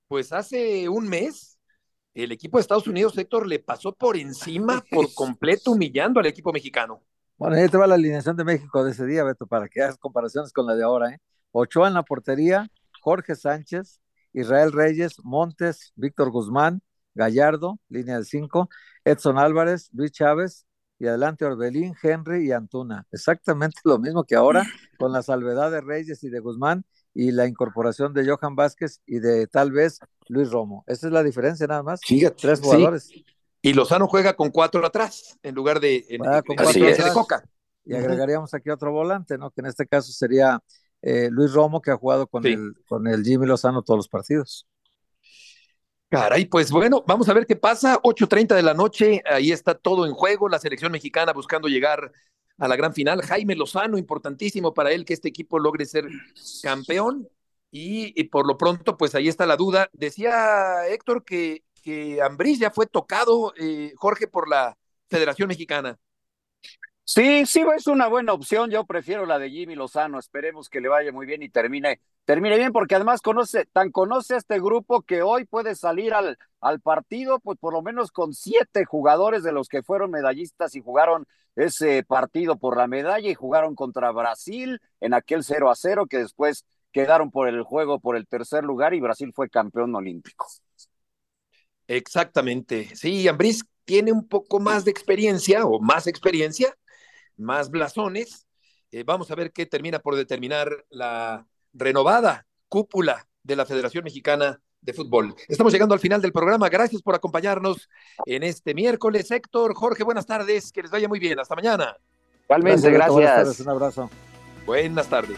pues hace un mes el equipo de Estados Unidos, Héctor, le pasó por encima, por completo, humillando al equipo mexicano. Bueno, ahí te va la alineación de México de ese día, Beto, para que hagas comparaciones con la de ahora. ¿eh? Ochoa en la portería, Jorge Sánchez, Israel Reyes, Montes, Víctor Guzmán, Gallardo, línea de cinco, Edson Álvarez, Luis Chávez, y adelante Orbelín, Henry y Antuna. Exactamente lo mismo que ahora, con la salvedad de Reyes y de Guzmán y la incorporación de Johan Vázquez y de tal vez Luis Romo. Esa es la diferencia nada más. Fíjate, Tres jugadores. sí. Y Lozano juega con cuatro atrás en lugar de, en, Ah, con cuatro de atrás. Coca. Y agregaríamos aquí otro volante, ¿no? Que en este caso sería eh, Luis Romo, que ha jugado con, Sí. el, con el Jimmy Lozano todos los partidos. Caray, pues bueno, vamos a ver qué pasa. 8.30 de la noche, ahí está todo en juego. La selección mexicana buscando llegar a la gran final. Jaime Lozano, importantísimo para él que este equipo logre ser campeón. Y, y por lo pronto, pues ahí está la duda. Decía Héctor que, que Ambriz ya fue tocado, eh, Jorge, por la Federación Mexicana. Sí, sí, es una buena opción. Yo prefiero la de Jimmy Lozano. Esperemos que le vaya muy bien y termine, termine bien, porque además conoce, tan conoce a este grupo que hoy puede salir al, al partido, pues por lo menos con siete jugadores de los que fueron medallistas y jugaron ese partido por la medalla y jugaron contra Brasil en aquel 0 a 0 que después quedaron por el juego por el tercer lugar y Brasil fue campeón olímpico. Exactamente. Sí, Ambriz tiene un poco más de experiencia o más experiencia, más blasones. Eh, vamos a ver qué termina por determinar la renovada cúpula de la Federación Mexicana de Fútbol. Estamos llegando al final del programa. Gracias por acompañarnos en este miércoles. Héctor, Jorge, buenas tardes. Que les vaya muy bien. Hasta mañana. Igualmente, gracias. tardes, un abrazo. Buenas tardes.